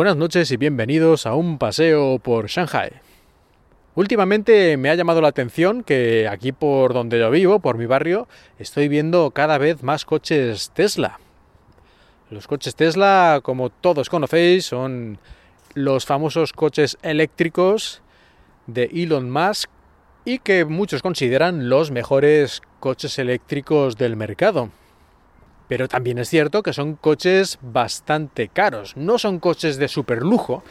Buenas noches y bienvenidos a un paseo por Shanghai. Últimamente me ha llamado la atención que aquí por donde yo vivo, por mi barrio, estoy viendo cada vez más coches Tesla. Los coches Tesla, como todos conocéis, son los famosos coches eléctricos de Elon Musk y que muchos consideran los mejores coches eléctricos del mercado. Pero también es cierto que son coches bastante caros, no son coches de super lujo,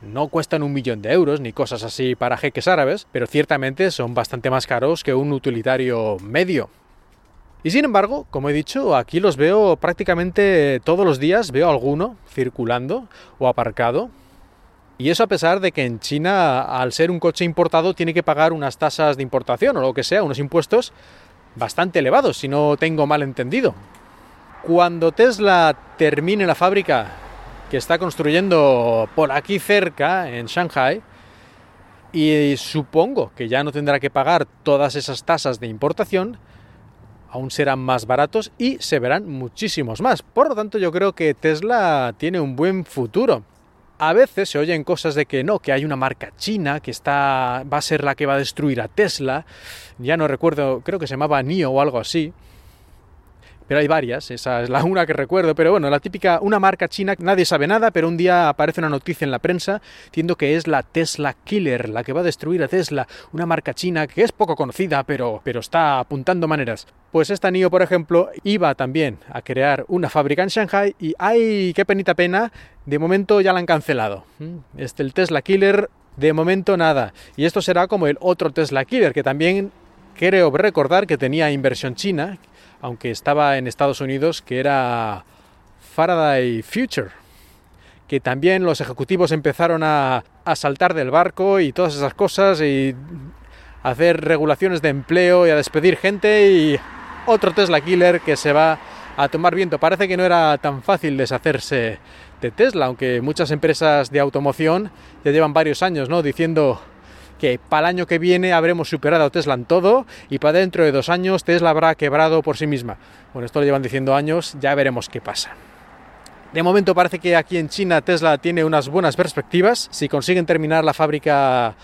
no cuestan un millón de euros ni cosas así para jeques árabes, pero ciertamente son bastante más caros que un utilitario medio. Y sin embargo, como he dicho, aquí los veo prácticamente todos los días, veo alguno circulando o aparcado. Y eso a pesar de que en China, al ser un coche importado, tiene que pagar unas tasas de importación o lo que sea, unos impuestos bastante elevados, si no tengo mal entendido. Cuando Tesla termine la fábrica que está construyendo por aquí cerca, en Shanghai, y supongo que ya no tendrá que pagar todas esas tasas de importación, aún serán más baratos y se verán muchísimos más. Por lo tanto, yo creo que Tesla tiene un buen futuro. A veces se oyen cosas de que no, que hay una marca china que está va a ser la que va a destruir a Tesla. Ya no recuerdo, creo que se llamaba NIO o algo así pero hay varias, esa es la una que recuerdo, pero bueno, la típica, una marca china, nadie sabe nada, pero un día aparece una noticia en la prensa diciendo que es la Tesla Killer, la que va a destruir a Tesla, una marca china que es poco conocida, pero, pero está apuntando maneras. Pues esta NIO, por ejemplo, iba también a crear una fábrica en Shanghai y ¡ay, qué penita pena! De momento ya la han cancelado. ¿Mm? Este, el Tesla Killer, de momento nada. Y esto será como el otro Tesla Killer, que también creo recordar que tenía inversión china, aunque estaba en Estados Unidos, que era Faraday Future, que también los ejecutivos empezaron a, saltar del barco y todas esas cosas y hacer regulaciones de empleo y a despedir gente y otro Tesla Killer que se va a tomar viento. Parece que no era tan fácil deshacerse de Tesla, aunque muchas empresas de automoción ya llevan varios años ¿no? diciendo que para el año que viene habremos superado a Tesla en todo y para dentro de dos años Tesla habrá quebrado por sí misma. Bueno, esto lo llevan diciendo años, ya veremos qué pasa. De momento parece que aquí en China Tesla tiene unas buenas perspectivas. Si consiguen terminar la fábrica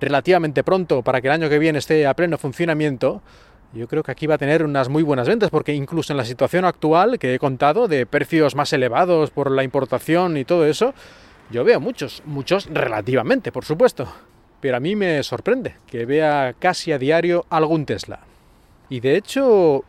relativamente pronto para que el año que viene esté a pleno funcionamiento, yo creo que aquí va a tener unas muy buenas ventas porque incluso en la situación actual que he contado de precios más elevados por la importación y todo eso, yo veo muchos, muchos relativamente, por supuesto pero a mí me sorprende que vea casi a diario algún Tesla. Y de hecho,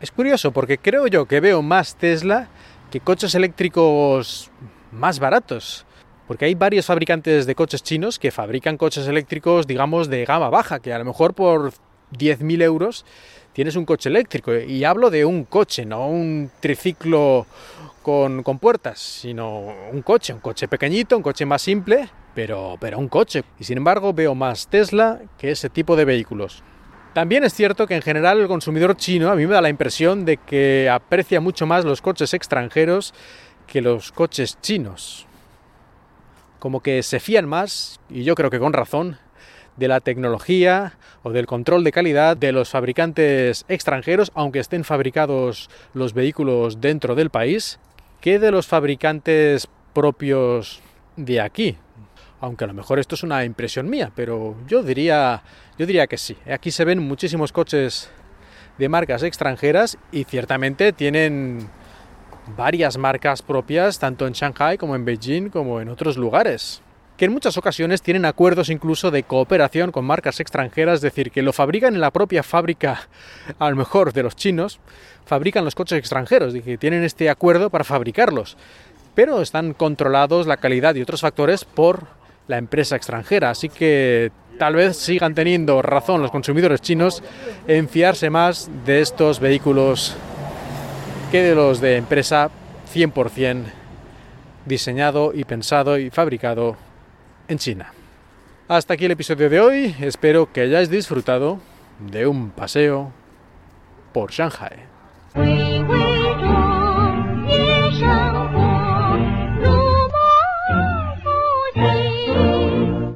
es curioso porque creo yo que veo más Tesla que coches eléctricos más baratos. Porque hay varios fabricantes de coches chinos que fabrican coches eléctricos, digamos, de gama baja, que a lo mejor por 10.000 euros tienes un coche eléctrico. Y hablo de un coche, no un triciclo con, con puertas, sino un coche, un coche pequeñito, un coche más simple, pero, pero un coche. Y sin embargo veo más Tesla que ese tipo de vehículos. También es cierto que en general el consumidor chino a mí me da la impresión de que aprecia mucho más los coches extranjeros que los coches chinos. Como que se fían más, y yo creo que con razón, de la tecnología o del control de calidad de los fabricantes extranjeros, aunque estén fabricados los vehículos dentro del país, que de los fabricantes propios de aquí, aunque a lo mejor esto es una impresión mía, pero yo diría, yo diría que sí. Aquí se ven muchísimos coches de marcas extranjeras y ciertamente tienen varias marcas propias, tanto en Shanghai como en Beijing como en otros lugares que en muchas ocasiones tienen acuerdos incluso de cooperación con marcas extranjeras, es decir, que lo fabrican en la propia fábrica, a lo mejor de los chinos, fabrican los coches extranjeros, y que tienen este acuerdo para fabricarlos, pero están controlados la calidad y otros factores por la empresa extranjera. Así que tal vez sigan teniendo razón los consumidores chinos en fiarse más de estos vehículos que de los de empresa 100% diseñado y pensado y fabricado en China. Hasta aquí el episodio de hoy, espero que hayáis disfrutado de un paseo por Shanghai.